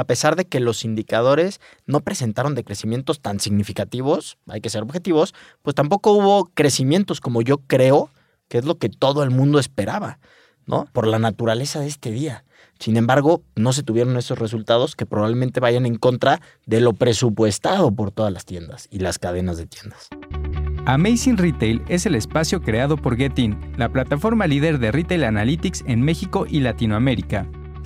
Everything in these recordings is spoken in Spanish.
A pesar de que los indicadores no presentaron decrecimientos tan significativos, hay que ser objetivos, pues tampoco hubo crecimientos como yo creo que es lo que todo el mundo esperaba, ¿no? Por la naturaleza de este día. Sin embargo, no se tuvieron esos resultados que probablemente vayan en contra de lo presupuestado por todas las tiendas y las cadenas de tiendas. Amazing Retail es el espacio creado por Getin, la plataforma líder de Retail Analytics en México y Latinoamérica.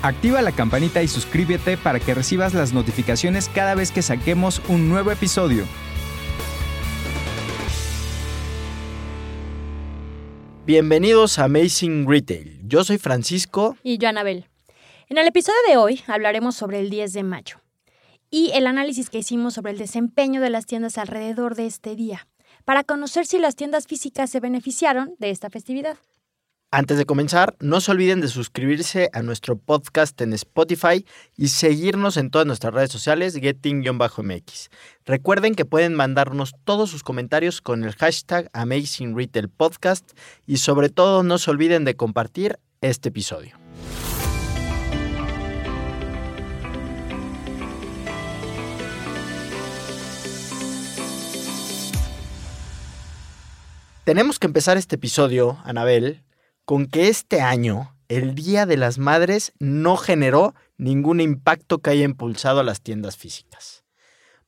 Activa la campanita y suscríbete para que recibas las notificaciones cada vez que saquemos un nuevo episodio. Bienvenidos a Amazing Retail. Yo soy Francisco. Y yo, Anabel. En el episodio de hoy hablaremos sobre el 10 de mayo y el análisis que hicimos sobre el desempeño de las tiendas alrededor de este día, para conocer si las tiendas físicas se beneficiaron de esta festividad. Antes de comenzar, no se olviden de suscribirse a nuestro podcast en Spotify y seguirnos en todas nuestras redes sociales getting-mx. Recuerden que pueden mandarnos todos sus comentarios con el hashtag Amazing Retail Podcast y sobre todo no se olviden de compartir este episodio. Tenemos que empezar este episodio, Anabel, con que este año el Día de las Madres no generó ningún impacto que haya impulsado a las tiendas físicas.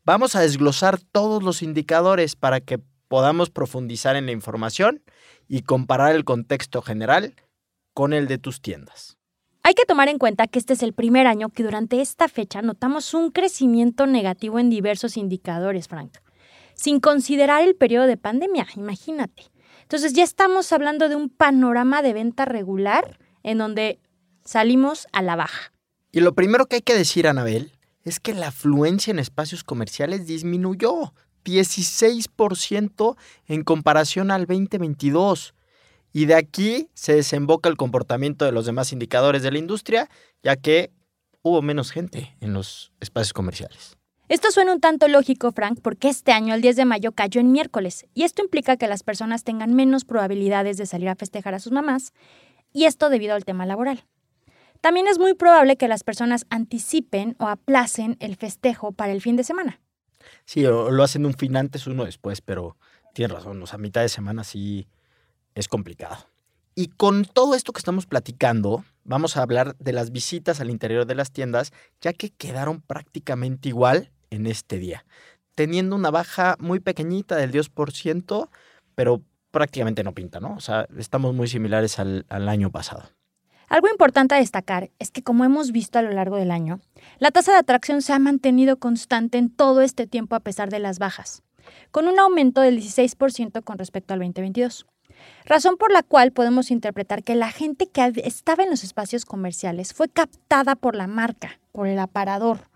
Vamos a desglosar todos los indicadores para que podamos profundizar en la información y comparar el contexto general con el de tus tiendas. Hay que tomar en cuenta que este es el primer año que durante esta fecha notamos un crecimiento negativo en diversos indicadores, Frank sin considerar el periodo de pandemia, imagínate. Entonces ya estamos hablando de un panorama de venta regular en donde salimos a la baja. Y lo primero que hay que decir, Anabel, es que la afluencia en espacios comerciales disminuyó 16% en comparación al 2022. Y de aquí se desemboca el comportamiento de los demás indicadores de la industria, ya que hubo menos gente en los espacios comerciales. Esto suena un tanto lógico, Frank, porque este año el 10 de mayo cayó en miércoles, y esto implica que las personas tengan menos probabilidades de salir a festejar a sus mamás, y esto debido al tema laboral. También es muy probable que las personas anticipen o aplacen el festejo para el fin de semana. Sí, lo hacen un fin antes, uno después, pero tienes razón, o sea, mitad de semana sí es complicado. Y con todo esto que estamos platicando, vamos a hablar de las visitas al interior de las tiendas, ya que quedaron prácticamente igual en este día, teniendo una baja muy pequeñita del 10%, pero prácticamente no pinta, ¿no? O sea, estamos muy similares al, al año pasado. Algo importante a destacar es que, como hemos visto a lo largo del año, la tasa de atracción se ha mantenido constante en todo este tiempo a pesar de las bajas, con un aumento del 16% con respecto al 2022. Razón por la cual podemos interpretar que la gente que estaba en los espacios comerciales fue captada por la marca, por el aparador,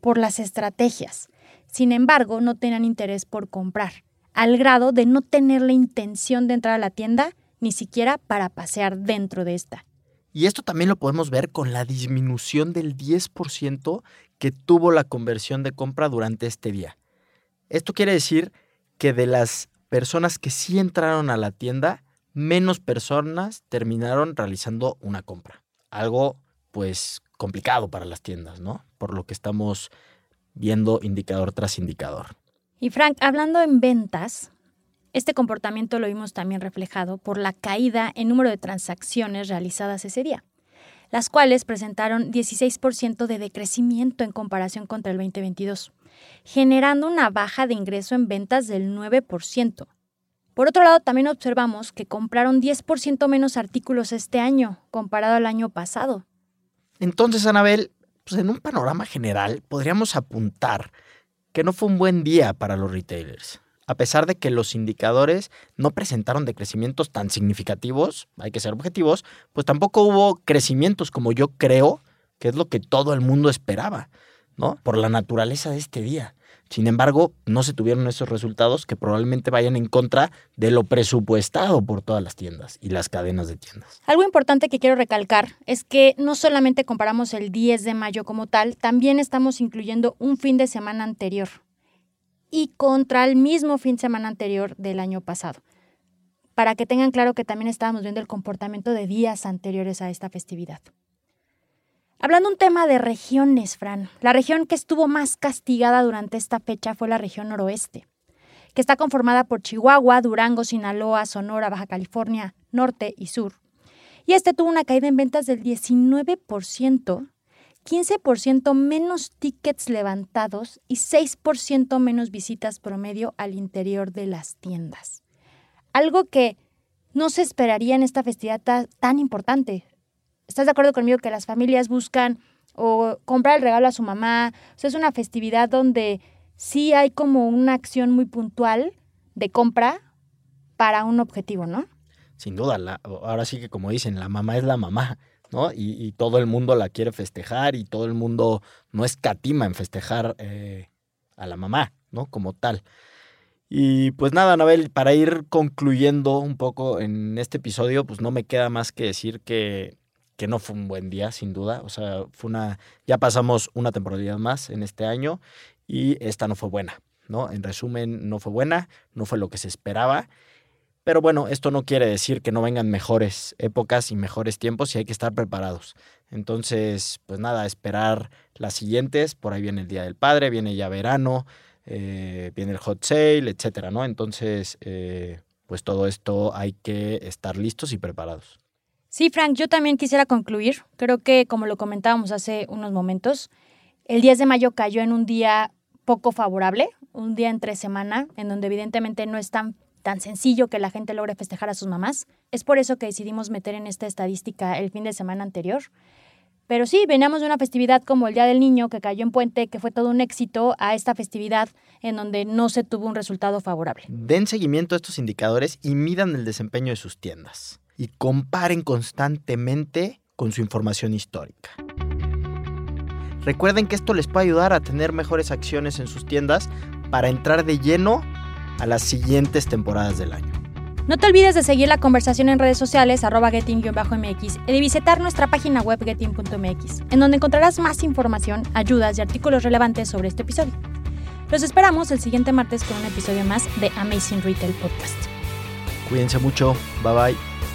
por las estrategias. Sin embargo, no tenían interés por comprar, al grado de no tener la intención de entrar a la tienda ni siquiera para pasear dentro de esta. Y esto también lo podemos ver con la disminución del 10% que tuvo la conversión de compra durante este día. Esto quiere decir que de las personas que sí entraron a la tienda, menos personas terminaron realizando una compra. Algo pues complicado para las tiendas, ¿no? Por lo que estamos viendo indicador tras indicador. Y Frank, hablando en ventas, este comportamiento lo vimos también reflejado por la caída en número de transacciones realizadas ese día, las cuales presentaron 16% de decrecimiento en comparación contra el 2022, generando una baja de ingreso en ventas del 9%. Por otro lado, también observamos que compraron 10% menos artículos este año comparado al año pasado, entonces, Anabel, pues en un panorama general podríamos apuntar que no fue un buen día para los retailers. A pesar de que los indicadores no presentaron decrecimientos tan significativos, hay que ser objetivos, pues tampoco hubo crecimientos como yo creo que es lo que todo el mundo esperaba. ¿no? Por la naturaleza de este día. Sin embargo, no se tuvieron esos resultados que probablemente vayan en contra de lo presupuestado por todas las tiendas y las cadenas de tiendas. Algo importante que quiero recalcar es que no solamente comparamos el 10 de mayo como tal, también estamos incluyendo un fin de semana anterior y contra el mismo fin de semana anterior del año pasado, para que tengan claro que también estábamos viendo el comportamiento de días anteriores a esta festividad. Hablando un tema de regiones, Fran, la región que estuvo más castigada durante esta fecha fue la región noroeste, que está conformada por Chihuahua, Durango, Sinaloa, Sonora, Baja California, Norte y Sur. Y este tuvo una caída en ventas del 19%, 15% menos tickets levantados y 6% menos visitas promedio al interior de las tiendas. Algo que no se esperaría en esta festividad tan importante. ¿Estás de acuerdo conmigo que las familias buscan o comprar el regalo a su mamá? O sea, es una festividad donde sí hay como una acción muy puntual de compra para un objetivo, ¿no? Sin duda, ahora sí que como dicen, la mamá es la mamá, ¿no? Y, todo el mundo la quiere festejar y todo el mundo no escatima en festejar eh, a la mamá, ¿no? Como tal. Y pues nada, Anabel, para ir concluyendo un poco en este episodio, pues no me queda más que decir que que no fue un buen día, sin duda. O sea, fue una. Ya pasamos una temporalidad más en este año y esta no fue buena, ¿no? En resumen, no fue buena, no fue lo que se esperaba. Pero bueno, esto no quiere decir que no vengan mejores épocas y mejores tiempos y hay que estar preparados. Entonces, pues nada, esperar las siguientes. Por ahí viene el Día del Padre, viene ya verano, eh, viene el hot sale, etcétera, ¿no? Entonces, eh, pues todo esto hay que estar listos y preparados. Sí, Frank, yo también quisiera concluir. Creo que, como lo comentábamos hace unos momentos, el 10 de mayo cayó en un día poco favorable, un día entre semana, en donde evidentemente no es tan, tan sencillo que la gente logre festejar a sus mamás. Es por eso que decidimos meter en esta estadística el fin de semana anterior. Pero sí, veníamos de una festividad como el Día del Niño, que cayó en Puente, que fue todo un éxito, a esta festividad en donde no se tuvo un resultado favorable. Den seguimiento a estos indicadores y midan el desempeño de sus tiendas y comparen constantemente con su información histórica. Recuerden que esto les puede ayudar a tener mejores acciones en sus tiendas para entrar de lleno a las siguientes temporadas del año. No te olvides de seguir la conversación en redes sociales arroba getting-mx y de visitar nuestra página web getting.mx, en donde encontrarás más información, ayudas y artículos relevantes sobre este episodio. Los esperamos el siguiente martes con un episodio más de Amazing Retail Podcast. Cuídense mucho, bye bye.